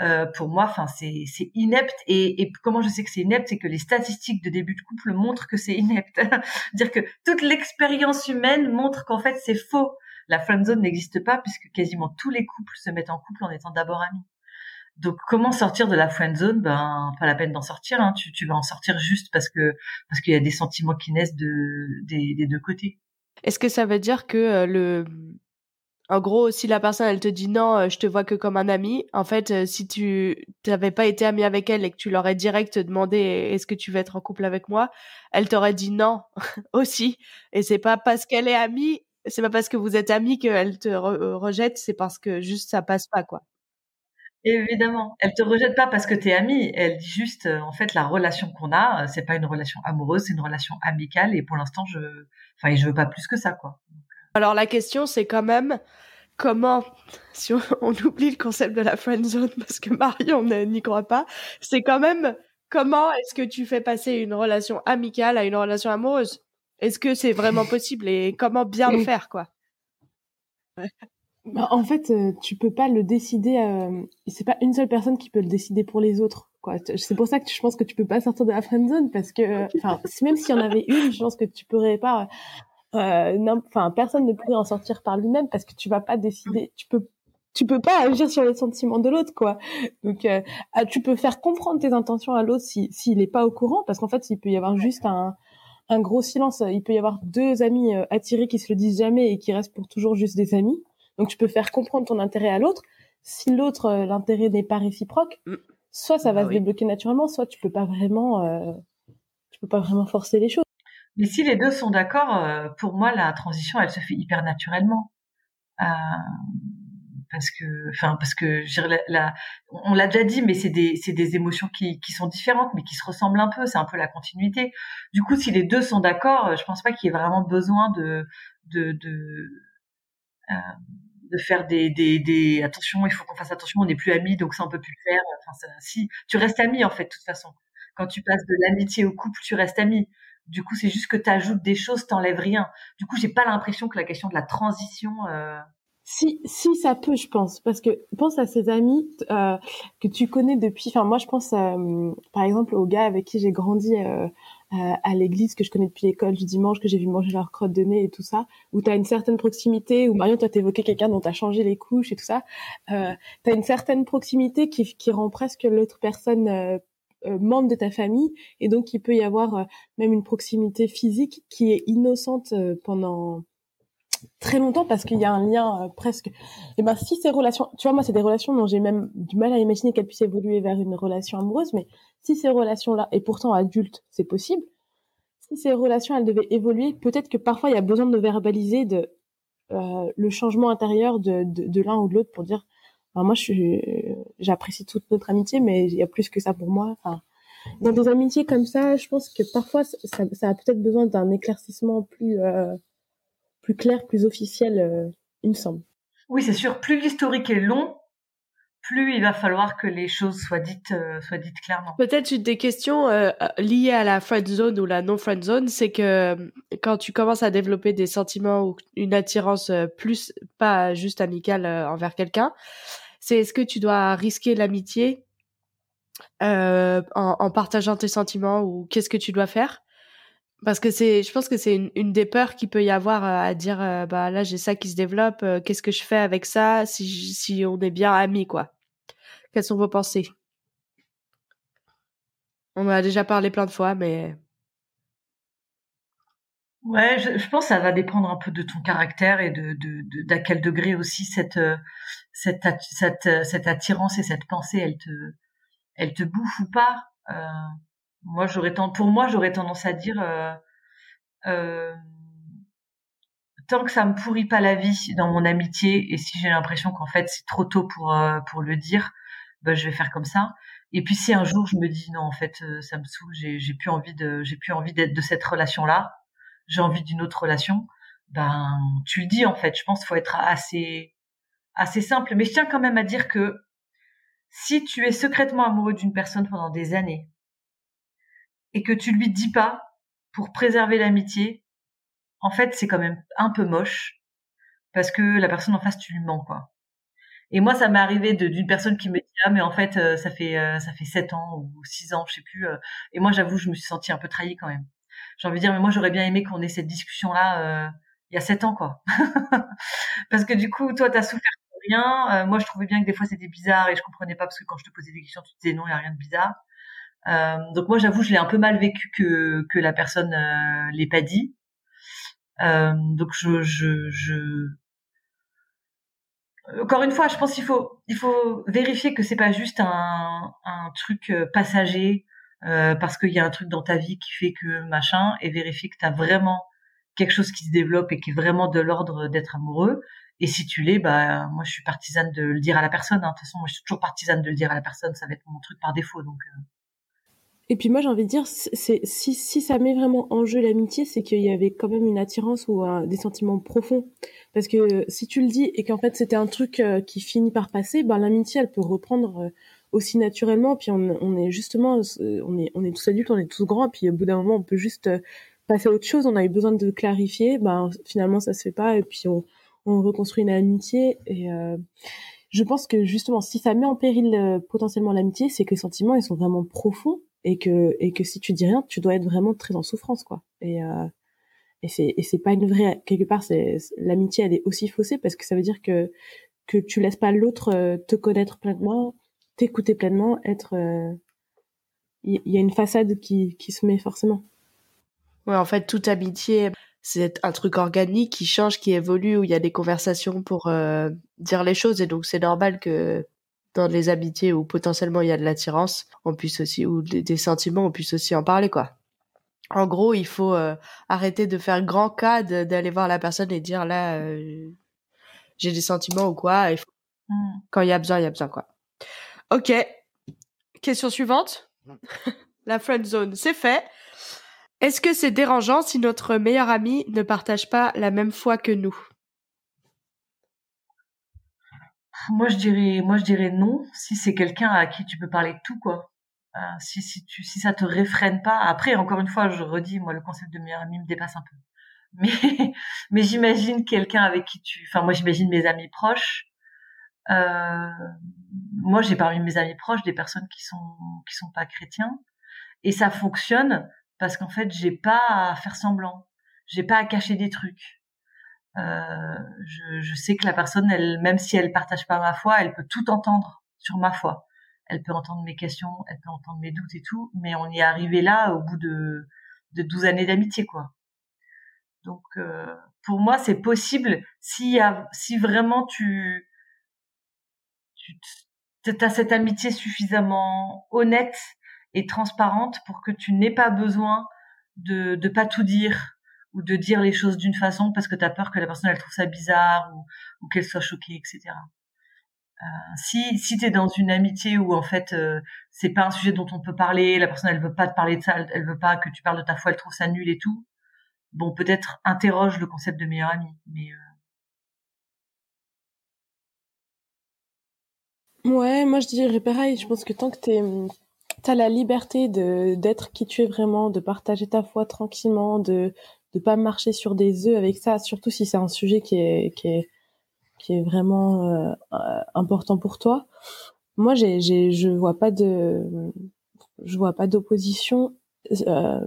Euh, pour moi, enfin, c'est inepte. Et, et comment je sais que c'est inepte, c'est que les statistiques de début de couple montrent que c'est inepte. dire que toute l'expérience humaine montre qu'en fait c'est faux. La friend zone n'existe pas puisque quasiment tous les couples se mettent en couple en étant d'abord amis. Donc comment sortir de la friend zone? Ben pas la peine d'en sortir. Hein. Tu, tu vas en sortir juste parce que parce qu'il y a des sentiments qui naissent de des, des deux côtés. Est-ce que ça veut dire que euh, le en gros, si la personne elle te dit non, euh, je te vois que comme un ami, en fait, euh, si tu n'avais pas été ami avec elle et que tu l'aurais direct demandé est-ce que tu veux être en couple avec moi, elle t'aurait dit non aussi. Et c'est pas parce qu'elle est amie, c'est pas parce que vous êtes amis qu'elle te rejette, c'est parce que juste ça passe pas quoi. Évidemment, elle te rejette pas parce que t'es amie. Elle dit juste, en fait, la relation qu'on a, c'est pas une relation amoureuse, c'est une relation amicale. Et pour l'instant, je, enfin, je veux pas plus que ça, quoi. Alors la question, c'est quand même comment, si on, oublie le concept de la friend zone parce que Marion n'y croit pas, c'est quand même comment est-ce que tu fais passer une relation amicale à une relation amoureuse? Est-ce que c'est vraiment possible et comment bien le faire, quoi? Bah, En fait, euh, tu peux pas le décider. Euh, c'est pas une seule personne qui peut le décider pour les autres. Quoi. C'est pour ça que je pense que tu peux pas sortir de la friend zone parce que, enfin, même s'il y en avait une, je pense que tu pourrais pas enfin personne ne pourrait en sortir par lui-même parce que tu vas pas décider tu peux tu peux pas agir sur les sentiments de l'autre quoi. Donc euh, ah, tu peux faire comprendre tes intentions à l'autre si s'il est pas au courant parce qu'en fait il peut y avoir juste un un gros silence. Il peut y avoir deux amis euh, attirés qui se le disent jamais et qui restent pour toujours juste des amis. Donc tu peux faire comprendre ton intérêt à l'autre. Si l'autre euh, l'intérêt n'est pas réciproque mm. soit ça va bah se débloquer naturellement soit tu peux pas vraiment tu peux pas vraiment forcer les choses mais si les deux sont d'accord, euh, pour moi, la transition, elle se fait hyper naturellement. Euh, parce que, enfin, parce que, la, la, on l'a déjà dit, mais c'est des, émotions qui, sont différentes, mais qui se ressemblent un peu. C'est un peu la continuité. Du coup, si les deux sont d'accord, je pense pas qu'il y ait vraiment besoin euh, de faire des, des, des, attention, il faut qu'on fasse attention, on n'est plus amis, donc ça on peut plus le faire. Enfin, si, tu restes ami en fait, de toute façon. Quand tu passes de l'amitié au couple, tu restes ami. Du coup, c'est juste que tu ajoutes des choses, t'enlèves rien. Du coup, j'ai pas l'impression que la question de la transition. Euh... Si, si ça peut, je pense, parce que pense à ces amis euh, que tu connais depuis. Enfin, moi, je pense, euh, par exemple, aux gars avec qui j'ai grandi euh, à l'église, que je connais depuis l'école du dimanche, que j'ai vu manger leur crotte de nez et tout ça, où tu as une certaine proximité. Où Marion, toi, t'évoquais quelqu'un dont t'as changé les couches et tout ça. Euh, t'as une certaine proximité qui, qui rend presque l'autre personne euh, euh, membre de ta famille. Et donc il peut y avoir euh, même une proximité physique qui est innocente euh, pendant très longtemps parce qu'il y a un lien presque. Et eh ben si ces relations tu vois moi c'est des relations dont j'ai même du mal à imaginer qu'elles puissent évoluer vers une relation amoureuse mais si ces relations là et pourtant adultes c'est possible si ces relations elles devaient évoluer peut-être que parfois il y a besoin de verbaliser de le changement intérieur de, de, de l'un ou de l'autre pour dire moi, j'apprécie toute notre amitié, mais il y a plus que ça pour moi. Enfin, dans des amitiés comme ça, je pense que parfois, ça, ça a peut-être besoin d'un éclaircissement plus, euh, plus clair, plus officiel, euh, il me semble. Oui, c'est sûr. Plus l'historique est long, plus il va falloir que les choses soient dites, euh, soient dites clairement. Peut-être une des questions euh, liées à la friend zone ou la non friend zone, c'est que quand tu commences à développer des sentiments ou une attirance plus, pas juste amicale envers quelqu'un, c'est est-ce que tu dois risquer l'amitié en, en, partageant tes sentiments ou qu'est-ce que tu dois faire? Parce que c'est, je pense que c'est une, des peurs qu'il peut y avoir à dire, bah là j'ai ça qui se développe, qu'est-ce que je fais avec ça si, si on est bien amis quoi? Quelles sont vos pensées? On en a déjà parlé plein de fois, mais. Ouais, je, pense que ça va dépendre un peu de ton caractère et de, de, d'à quel degré aussi cette, cette, cette, cette attirance et cette pensée, elle te, elle te bouffe ou pas. Euh, moi, j'aurais pour moi, j'aurais tendance à dire, euh, euh, tant que ça me pourrit pas la vie dans mon amitié et si j'ai l'impression qu'en fait c'est trop tôt pour pour le dire, bah, je vais faire comme ça. Et puis si un jour je me dis non, en fait, euh, ça me saoule, j'ai, plus envie de, j'ai plus envie d'être de cette relation-là, j'ai envie d'une autre relation, ben tu le dis en fait. Je pense qu'il faut être assez, assez simple. Mais je tiens quand même à dire que si tu es secrètement amoureux d'une personne pendant des années et que tu lui dis pas pour préserver l'amitié, en fait, c'est quand même un peu moche parce que la personne en face, tu lui mens quoi. Et moi, ça m'est arrivé d'une personne qui me dit ah mais en fait euh, ça fait euh, ça fait sept ans ou six ans, je sais plus. Euh. et moi, j'avoue, je me suis sentie un peu trahie quand même. J'ai envie de dire mais moi j'aurais bien aimé qu'on ait cette discussion là il y a sept ans quoi. parce que du coup, toi, t'as souffert rien. moi, je trouvais bien que des fois c'était bizarre et je comprenais pas parce que quand je te posais des questions, tu disais non, il y a rien de bizarre. donc moi, j'avoue, je l'ai un peu mal vécu que que la personne l'ait pas dit. donc je, je, je encore une fois, je pense qu'il faut, il faut vérifier que c'est pas juste un, un truc euh, passager euh, parce qu'il y a un truc dans ta vie qui fait que machin, et vérifier que tu as vraiment quelque chose qui se développe et qui est vraiment de l'ordre d'être amoureux. Et si tu l'es, bah moi je suis partisane de le dire à la personne. Hein. De toute façon, moi je suis toujours partisane de le dire à la personne. Ça va être mon truc par défaut. Donc euh. Et puis moi j'ai envie de dire, c'est si, ça met vraiment en jeu l'amitié, c'est qu'il y avait quand même une attirance ou des sentiments profonds. Parce que si tu le dis et qu'en fait c'était un truc euh, qui finit par passer, ben l'amitié elle peut reprendre euh, aussi naturellement. Puis on, est justement, on est on est tous adultes, on est tous grands. Puis au bout d'un moment on peut juste passer à autre chose. On a eu besoin de clarifier, ben finalement ça se fait pas et puis on, on reconstruit une amitié et je pense que justement, si ça met en péril potentiellement l'amitié, c'est que les sentiments ils sont vraiment profonds et que et que si tu dis rien, tu dois être vraiment très en souffrance quoi. Et euh, et c'est et c'est pas une vraie quelque part c'est l'amitié elle est aussi faussée parce que ça veut dire que que tu laisses pas l'autre euh, te connaître pleinement, t'écouter pleinement, être il euh, y, a une façade qui qui se met forcément. Ouais, en fait toute amitié c'est un truc organique qui change, qui évolue où il y a des conversations pour euh, dire les choses et donc c'est normal que dans les amitiés où potentiellement il y a de l'attirance, on puisse aussi ou des, sentiments, on puisse aussi en parler quoi. En gros, il faut euh, arrêter de faire grand cas d'aller voir la personne et dire là euh, j'ai des sentiments ou quoi. Il faut... Mm. Quand il y a besoin, il y a besoin quoi. Ok. Question suivante. la friend zone, c'est fait. Est-ce que c'est dérangeant si notre meilleur ami ne partage pas la même foi que nous? Moi, je dirais, moi, je dirais non. Si c'est quelqu'un à qui tu peux parler de tout, quoi. Euh, si, si tu, si ça te réfrène pas. Après, encore une fois, je redis, moi, le concept de meilleur ami me dépasse un peu. Mais, mais j'imagine quelqu'un avec qui tu, enfin, moi, j'imagine mes amis proches. Euh, moi, j'ai parmi mes amis proches des personnes qui sont, qui sont pas chrétiens. Et ça fonctionne parce qu'en fait, j'ai pas à faire semblant. J'ai pas à cacher des trucs. Euh, je, je, sais que la personne, elle, même si elle partage pas ma foi, elle peut tout entendre sur ma foi. Elle peut entendre mes questions, elle peut entendre mes doutes et tout, mais on y est arrivé là au bout de, de 12 années d'amitié, quoi. Donc, euh, pour moi, c'est possible si, si vraiment tu, tu as cette amitié suffisamment honnête et transparente pour que tu n'aies pas besoin de de pas tout dire ou de dire les choses d'une façon parce que tu as peur que la personne elle trouve ça bizarre ou, ou qu'elle soit choquée, etc. Euh, si si t'es dans une amitié où en fait euh, c'est pas un sujet dont on peut parler, la personne elle veut pas te parler de ça, elle, veut pas que tu parles de ta foi, elle trouve ça nul et tout. Bon, peut-être interroge le concept de meilleur ami, mais euh... Ouais, moi je dirais pareil. Je pense que tant que t'es t'as la liberté de d'être qui tu es vraiment, de partager ta foi tranquillement, de de pas marcher sur des œufs avec ça, surtout si c'est un sujet qui est qui est qui est vraiment euh, important pour toi. Moi, j'ai j'ai je vois pas de je vois pas d'opposition. Euh,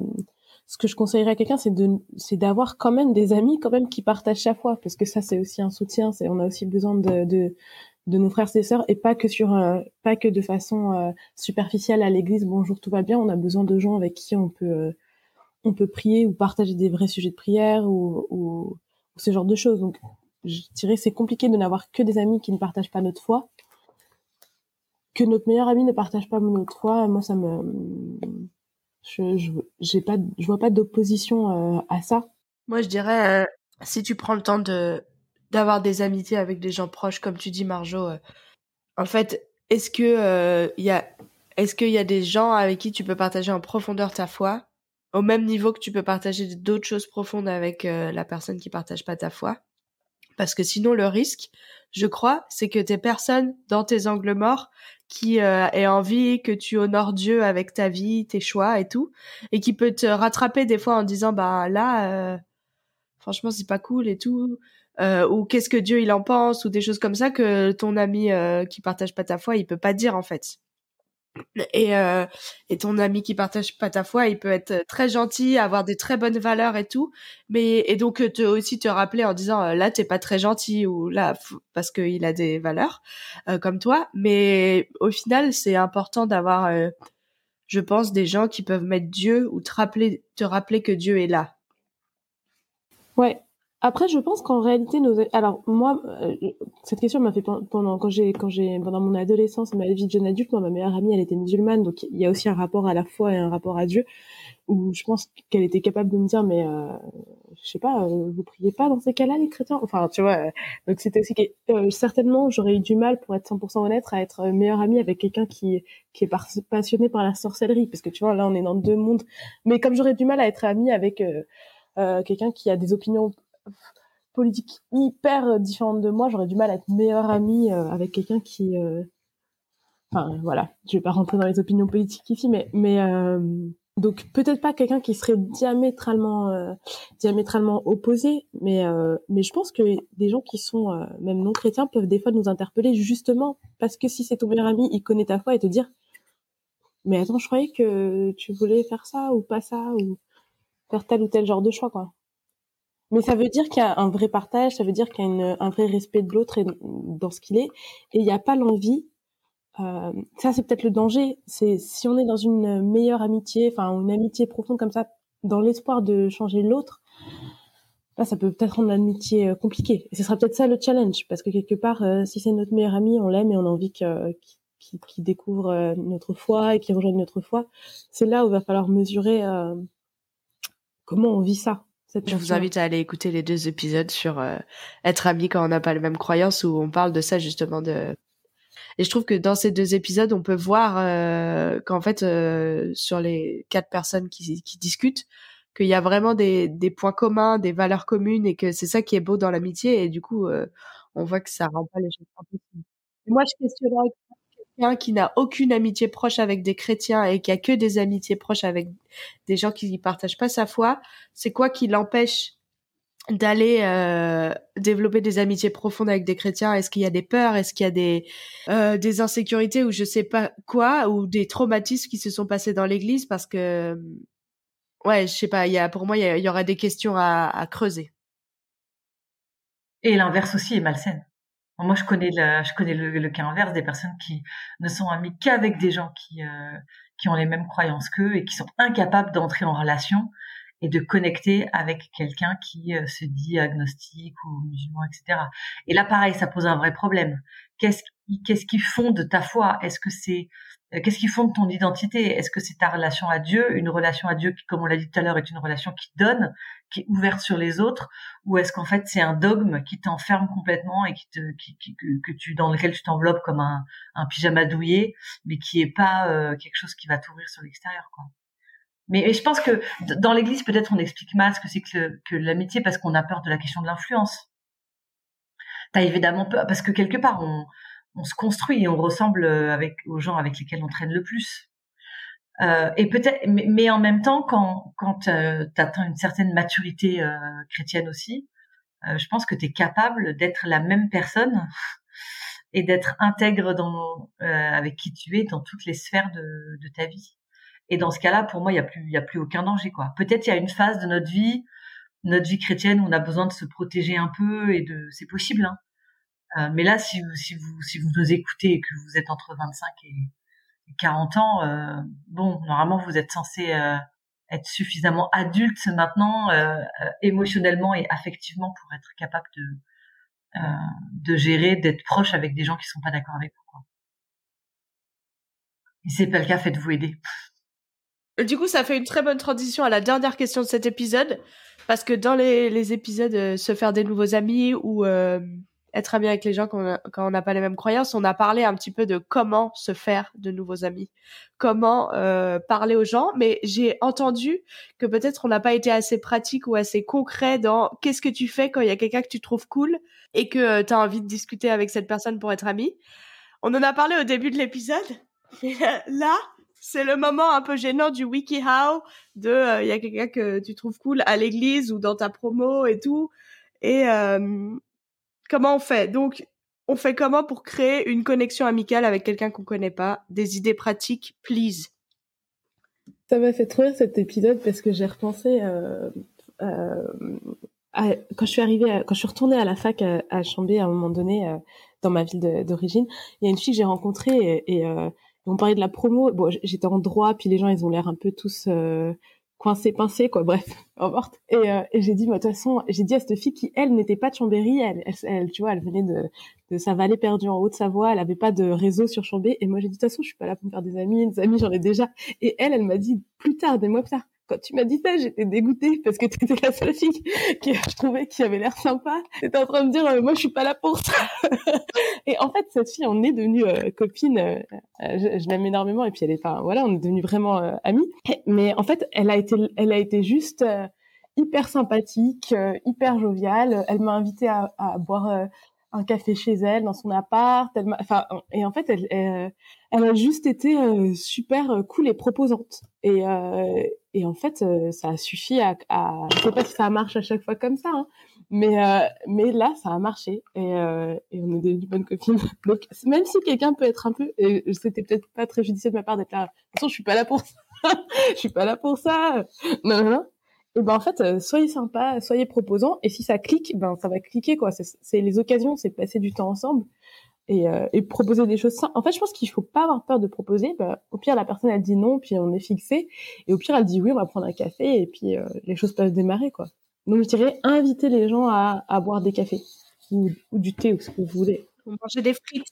ce que je conseillerais à quelqu'un, c'est de c'est d'avoir quand même des amis quand même qui partagent sa foi, parce que ça c'est aussi un soutien. C'est on a aussi besoin de, de de nos frères et sœurs et pas que sur euh, pas que de façon euh, superficielle à l'église bonjour tout va bien on a besoin de gens avec qui on peut on peut prier ou partager des vrais sujets de prière ou, ou, ce genre de choses. Donc, je dirais c'est compliqué de n'avoir que des amis qui ne partagent pas notre foi. Que notre meilleur ami ne partage pas notre foi, moi ça me, je, je j'ai pas, je vois pas d'opposition euh, à ça. Moi je dirais euh, si tu prends le temps de d'avoir des amitiés avec des gens proches, comme tu dis Marjo, euh, en fait, est-ce que il y a, est-ce qu'il y a des gens avec qui tu peux partager en profondeur ta foi au même niveau que tu peux partager d'autres choses profondes avec euh, la personne qui partage pas ta foi? Parce que sinon, le risque, je crois, c'est que t'es personne dans tes angles morts qui euh, ait envie que tu honores Dieu avec ta vie, tes choix et tout, et qui peut te rattraper des fois en disant bah là, euh, franchement c'est pas cool et tout. Euh, ou qu'est-ce que Dieu il en pense ou des choses comme ça que ton ami euh, qui partage pas ta foi il peut pas dire en fait. Et euh, et ton ami qui partage pas ta foi il peut être très gentil avoir des très bonnes valeurs et tout. Mais et donc te aussi te rappeler en disant là t'es pas très gentil ou là parce qu'il a des valeurs comme toi. Mais au final c'est important d'avoir je pense des gens qui peuvent mettre Dieu ou te rappeler te rappeler que Dieu est là. Ouais. Après, je pense qu'en réalité, nos, alors moi, euh, cette question m'a fait pendant quand j'ai quand j'ai pendant mon adolescence, ma vie de jeune adulte, moi, ma meilleure amie, elle était musulmane, donc il y a aussi un rapport à la foi et un rapport à Dieu, où je pense qu'elle était capable de me dire, mais euh, je sais pas, euh, vous priez pas dans ces cas-là, les chrétiens, enfin, tu vois. Euh, donc c'était aussi euh, certainement, j'aurais eu du mal, pour être 100% honnête, à être meilleure amie avec quelqu'un qui qui est passionné par la sorcellerie, parce que tu vois, là, on est dans deux mondes. Mais comme j'aurais du mal à être amie avec euh, quelqu'un qui a des opinions politiques hyper différentes de moi, j'aurais du mal à être meilleure amie euh, avec quelqu'un qui, euh, enfin voilà, je vais pas rentrer dans les opinions politiques ici, mais mais donc peut-être pas quelqu'un qui serait diamétralement diamétralement opposé, mais mais je pense que des gens qui sont même non chrétiens peuvent des fois nous interpeller justement parce que si c'est ton meilleur ami, il connaît ta foi et te dire mais attends, je croyais que tu voulais faire ça ou pas ça ou faire tel ou tel genre de choix, quoi. Mais ça veut dire qu'il y a un vrai partage, ça veut dire qu'il y a un vrai respect de l'autre et dans ce qu'il est, et il n'y a pas l'envie. Euh, ça, c'est peut-être le danger. C'est si on est dans une meilleure amitié, enfin une amitié profonde comme ça, dans l'espoir de changer l'autre, là, ça peut peut-être rendre l'amitié euh, compliquée. Et ce sera peut-être ça le challenge, parce que quelque part, euh, si c'est notre meilleur ami, on l'aime et on a envie qu'il qu découvre notre foi et qu'il rejoigne notre foi. C'est là où il va falloir mesurer comment on vit ça je vous invite à aller écouter les deux épisodes sur euh, être amis quand on n'a pas les mêmes croyances où on parle de ça justement de et je trouve que dans ces deux épisodes on peut voir euh, qu'en fait euh, sur les quatre personnes qui, qui discutent qu'il y a vraiment des, des points communs des valeurs communes et que c'est ça qui est beau dans l'amitié et du coup on voit que ça rend pas les choses impossibles. moi je questionnerais qui n'a aucune amitié proche avec des chrétiens et qui a que des amitiés proches avec des gens qui ne partagent pas sa foi, c'est quoi qui l'empêche d'aller euh, développer des amitiés profondes avec des chrétiens? Est-ce qu'il y a des peurs? Est-ce qu'il y a des euh, des insécurités ou je sais pas quoi ou des traumatismes qui se sont passés dans l'Église? Parce que ouais, je sais pas. Y a pour moi, il y, aura des questions à, à creuser. Et l'inverse aussi est malsaine. Moi, je connais, je connais le, cas inverse des personnes qui ne sont amies qu'avec des gens qui, euh, qui ont les mêmes croyances qu'eux et qui sont incapables d'entrer en relation et de connecter avec quelqu'un qui euh, se dit agnostique ou musulman, etc. Et là, pareil, ça pose un vrai problème. Qu'est-ce qui, qu'est-ce qui fonde ta foi? Est-ce que c'est qu'est-ce qui fonde ton identité? Est-ce que c'est ta relation à Dieu, une relation à Dieu qui, comme on l'a dit tout à l'heure, est une relation qui donne, qui est ouverte sur les autres, ou est-ce qu'en fait c'est un dogme qui t'enferme complètement et qui te, que, tu dans lequel tu t'enveloppes comme un, un pyjama douillet, mais qui est pas euh, quelque chose qui va t'ouvrir sur l'extérieur, quoi? Mais, je pense que dans l'Église, peut-être on explique mal ce que c'est que, que l'amitié parce qu'on a peur de la question de l'influence. T'as évidemment peur parce que quelque part on on se construit et on ressemble euh, avec aux gens avec lesquels on traîne le plus. Euh, et peut-être, mais, en même temps, quand quand euh, tu atteins une certaine maturité euh, chrétienne aussi, euh, je pense que tu es capable d'être la même personne et d'être intègre dans avec qui tu es dans toutes les sphères de, de ta vie. Et dans ce cas-là, pour moi, il y a plus il y a plus aucun danger quoi. Peut-être il y a une phase de notre vie, notre vie chrétienne où on a besoin de se protéger un peu et de c'est possible. Hein. Euh, mais là, si vous, si vous, si vous nous écoutez et que vous êtes entre 25 et, 40 ans, euh, bon, normalement, vous êtes censé euh, être suffisamment adulte maintenant, émotionnellement et affectivement, pour être capable de, de gérer, d'être proche avec des gens qui sont pas d'accord avec vous. Quoi. Et c'est pas le cas, faites-vous aider. Du coup, ça fait une très bonne transition à la dernière question de cet épisode, parce que dans les épisodes se faire des nouveaux amis ou être ami avec les gens quand on n'a pas les mêmes croyances. On a parlé un petit peu de comment se faire de nouveaux amis, comment euh, parler aux gens, mais j'ai entendu que peut-être on n'a pas été assez pratique ou assez concret dans qu'est-ce que tu fais quand il y a quelqu'un que tu trouves cool et que euh, tu as envie de discuter avec cette personne pour être ami. On en a parlé au début de l'épisode, mais là, c'est le moment un peu gênant du WikiHow de euh, il y a quelqu'un que tu trouves cool à l'église ou dans ta promo et tout. Et comment on fait? Donc, on fait comment pour créer une connexion amicale avec quelqu'un qu'on connaît pas? Des idées pratiques, please. Ça m'a fait trop rire cet épisode parce que j'ai repensé euh, euh, quand je suis arrivée, quand je suis retournée à la fac à, Chambé à un moment donné euh, dans ma ville d'origine, il y a une fille que j'ai rencontrée et, et on parlait de la promo. Bon, j'étais en droit, puis les gens ils ont l'air un peu tous coincé, pincé, quoi. Bref, morte. Et, euh, et j'ai dit, de toute façon, j'ai dit à cette fille qui, elle, n'était pas de Chambéry, elle, elle, tu vois, elle venait de, de sa vallée perdue en Haute-Savoie, elle avait pas de réseau sur Chambé. Et moi, j'ai dit, de toute façon, je suis pas là pour me faire des amis, des amis, j'en ai déjà. Et elle, elle m'a dit, plus tard, des mois plus tard, quand tu m'as dit ça, j'étais dégoûtée parce que tu étais la seule fille que je trouvais qui avait l'air sympa. T'étais en train de me dire, euh, moi, je suis pas là pour ça. et en fait, cette fille, on est devenue euh, copine. Euh, je, l'aime énormément et puis elle est, enfin, voilà, on est devenus vraiment amis. Mais en fait, elle a été, elle a été juste hyper sympathique, hyper joviale. Elle m'a invité à, à boire un café chez elle dans son appart. Elle enfin, et en fait, elle, elle, a juste été super cool et proposante. Et, euh, et en fait, euh, ça a suffi à, à, je sais pas si ça marche à chaque fois comme ça, hein, mais euh, mais là, ça a marché et, euh, et on est devenus bonnes copines. Donc même si quelqu'un peut être un peu, et c'était peut-être pas très judicieux de ma part d'être là. De toute façon, je suis pas là pour ça. je suis pas là pour ça. Non, non, non. Et ben en fait, euh, soyez sympa, soyez proposant, et si ça clique, ben ça va cliquer quoi. C'est les occasions, c'est passer du temps ensemble et, euh, et proposer des choses. En fait, je pense qu'il faut pas avoir peur de proposer. Bah, au pire, la personne elle dit non, puis on est fixé. Et au pire, elle dit oui, on va prendre un café, et puis euh, les choses peuvent démarrer, quoi. Donc, je dirais inviter les gens à, à boire des cafés ou, ou, du thé ou ce que vous voulez. Manger des frites.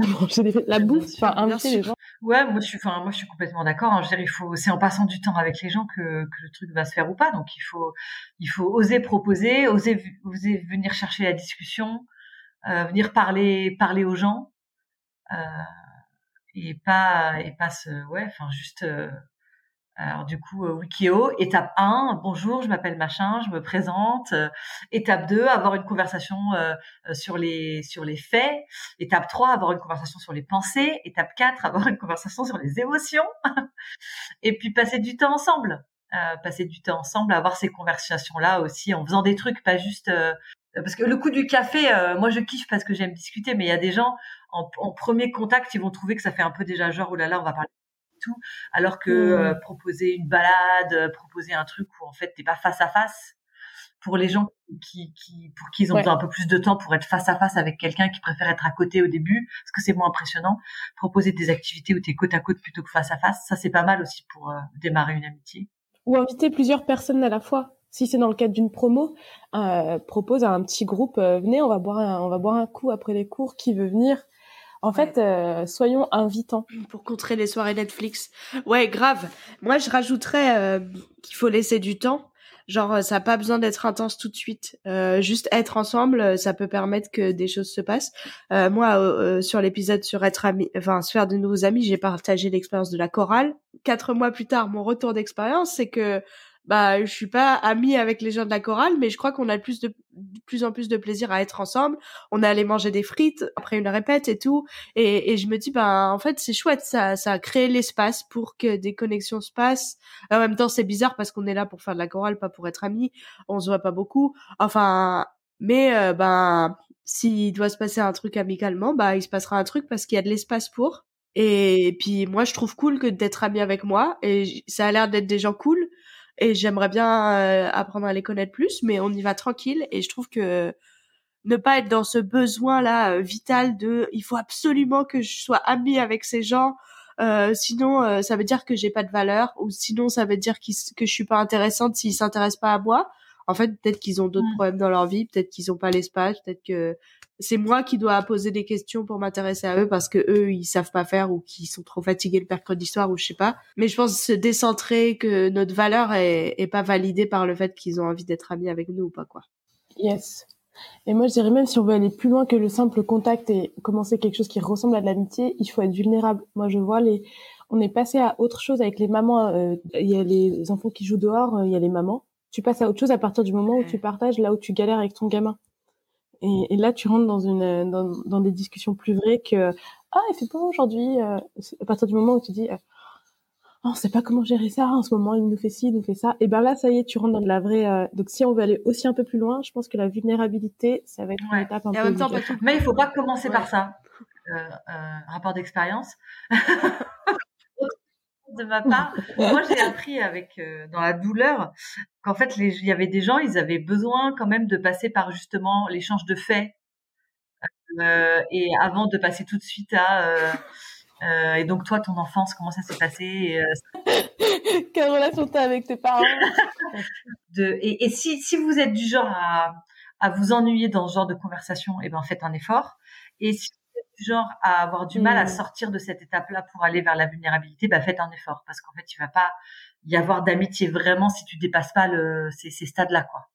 manger des frites. La bouffe, enfin, inviter les gens. Ouais, moi je suis, enfin, moi je suis complètement d'accord. Hein. Je veux dire, il faut, c'est en passant du temps avec les gens que, que le truc va se faire ou pas. Donc, il faut, il faut oser proposer, oser, oser venir chercher la discussion euh, venir parler parler aux gens euh, et pas et pas se ouais enfin juste euh, alors du coup, Wikio, étape 1, bonjour, je m'appelle machin, je me présente. étape 2, avoir une conversation sur les sur les faits. Étape 3, avoir une conversation sur les pensées. Étape 4, avoir une conversation sur les émotions. et puis passer du temps ensemble. passer du temps ensemble, avoir ces conversations-là aussi en faisant des trucs, pas juste parce que le coup du café, euh, moi je kiffe parce que j'aime discuter, mais il y a des gens en, premier contact, ils vont trouver que ça fait un peu déjà genre oh là là, on va parler tout, alors que mmh. euh, proposer une balade, euh, proposer un truc où en fait t'es pas face à face. Pour les gens qui, qui pour qui ils ont besoin un peu plus de temps pour être face à face avec quelqu'un qui préfère être à côté au début, parce que c'est moins impressionnant. Proposer des activités où t'es côte à côte plutôt que face à face, ça c'est pas mal aussi pour démarrer une amitié. Ou inviter plusieurs personnes à la fois si c'est dans le cadre d'une promo, euh, propose à un petit groupe, euh, venez, on va boire un, on va boire un coup après les cours, qui veut venir En fait, euh, soyons invitants. Pour contrer les soirées Netflix. Ouais, grave. Moi, je rajouterais euh, qu'il faut laisser du temps. Genre, ça n'a pas besoin d'être intense tout de suite. juste être ensemble, ça peut permettre que des choses se passent. moi, sur l'épisode sur être ami, enfin, se faire de nouveaux amis, j'ai partagé l'expérience de la chorale. Quatre mois plus tard, mon retour d'expérience, c'est que bah je suis pas amie avec les gens de la chorale mais je crois qu'on a plus de, plus en plus de plaisir à être ensemble. On est allé manger des frites après une répète et tout. Et, et je me dis bah en fait c'est chouette ça ça a créé l'espace pour que des connexions se passent. En même temps c'est bizarre parce qu'on est là pour faire de la chorale pas pour être amis. On se voit pas beaucoup. Enfin mais ben s'il doit se passer un truc amicalement bah il se passera un truc parce qu'il y a de l'espace pour. Et puis moi je trouve cool que d'être ami avec moi. Et ça a l'air d'être des gens cool et j'aimerais bien euh, apprendre à les connaître plus, mais on y va tranquille et je trouve que ne pas être dans ce besoin là euh, vital de il faut absolument que je sois amie avec ces gens euh, sinon euh, ça veut dire que j'ai pas de valeur ou sinon ça veut dire que je suis pas intéressante s'ils s'intéressent pas à moi en fait peut-être qu'ils ont d'autres problèmes dans leur vie peut-être qu'ils ont pas l'espace peut-être que c'est moi qui dois poser des questions pour m'intéresser à eux parce que eux ils savent pas faire ou qu'ils sont trop fatigués le mercredi soir ou je sais pas. Mais je pense se décentrer que notre valeur est, est pas validée par le fait qu'ils ont envie d'être amis avec nous ou pas quoi. Yes. Et moi je dirais même si on veut aller plus loin que le simple contact et commencer quelque chose qui ressemble à de l'amitié, il faut être vulnérable. Moi je vois les on est passé à autre chose avec les mamans. Euh, il y a les enfants qui jouent dehors, euh, il y a les mamans. Tu passes à autre chose à partir du moment où tu partages là où tu galères avec ton gamin. Et, et, là, tu rentres dans une dans, dans, des discussions plus vraies que ah, il fait pas aujourd'hui. Euh, à partir du moment où tu dis euh, oh, on sait pas comment gérer ça en ce moment, il nous fait ci, il nous fait ça. Et ben là, ça y est, tu rentres dans de la vraie. Euh, donc si on veut aller aussi un peu plus loin, je pense que la vulnérabilité, ça va être une étape un peu. Mais il faut pas commencer par ça. Euh, euh, rapport d'expérience. de ma part, moi j'ai appris avec dans la douleur qu'en fait il y avait des gens, ils avaient besoin quand même de passer par justement l'échange de faits et avant de passer tout de suite à euh, et donc toi, ton enfance, comment ça s'est passé et, euh, Quelle relation t'as avec tes parents? De, et, et si, si vous êtes du genre à, à vous ennuyer dans ce genre de conversation, eh ben faites un effort. Et si genre à avoir du mal à mm. sortir de cette étape-là pour aller vers la vulnérabilité, bah faites un effort parce qu'en fait, tu vas pas y avoir d'amitié vraiment si tu dépasses pas le, ces, ces stades-là, quoi.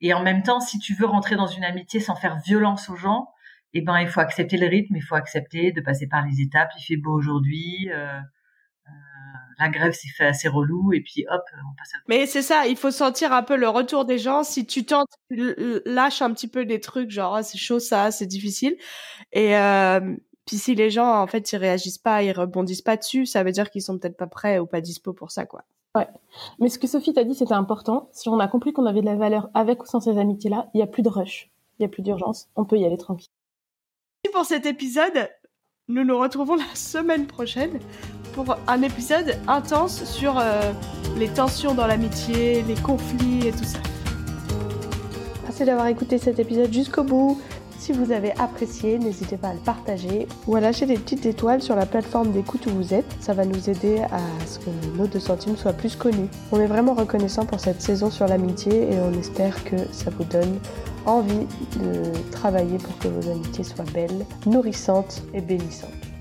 Et en même temps, si tu veux rentrer dans une amitié sans faire violence aux gens, eh ben il faut accepter le rythme, il faut accepter de passer par les étapes. Il fait beau aujourd'hui. Euh, la grève s'est fait assez relou et puis hop, on passe à... Mais c'est ça, il faut sentir un peu le retour des gens. Si tu tentes, lâche un petit peu des trucs, genre ah, c'est chaud ça, c'est difficile. Et euh, puis si les gens en fait ils réagissent pas, ils rebondissent pas dessus, ça veut dire qu'ils sont peut-être pas prêts ou pas dispo pour ça quoi. Ouais. Mais ce que Sophie t'a dit, c'était important. Si on a compris qu'on avait de la valeur avec ou sans ces amitiés-là, il y a plus de rush, il y a plus d'urgence, on peut y aller tranquille pour cet épisode. Nous nous retrouvons la semaine prochaine pour un épisode intense sur euh, les tensions dans l'amitié, les conflits et tout ça. Merci d'avoir écouté cet épisode jusqu'au bout. Si vous avez apprécié, n'hésitez pas à le partager ou à lâcher des petites étoiles sur la plateforme d'écoute où vous êtes. Ça va nous aider à ce que nos deux centimes soient plus connus. On est vraiment reconnaissant pour cette saison sur l'amitié et on espère que ça vous donne envie de travailler pour que vos amitiés soient belles, nourrissantes et bénissantes.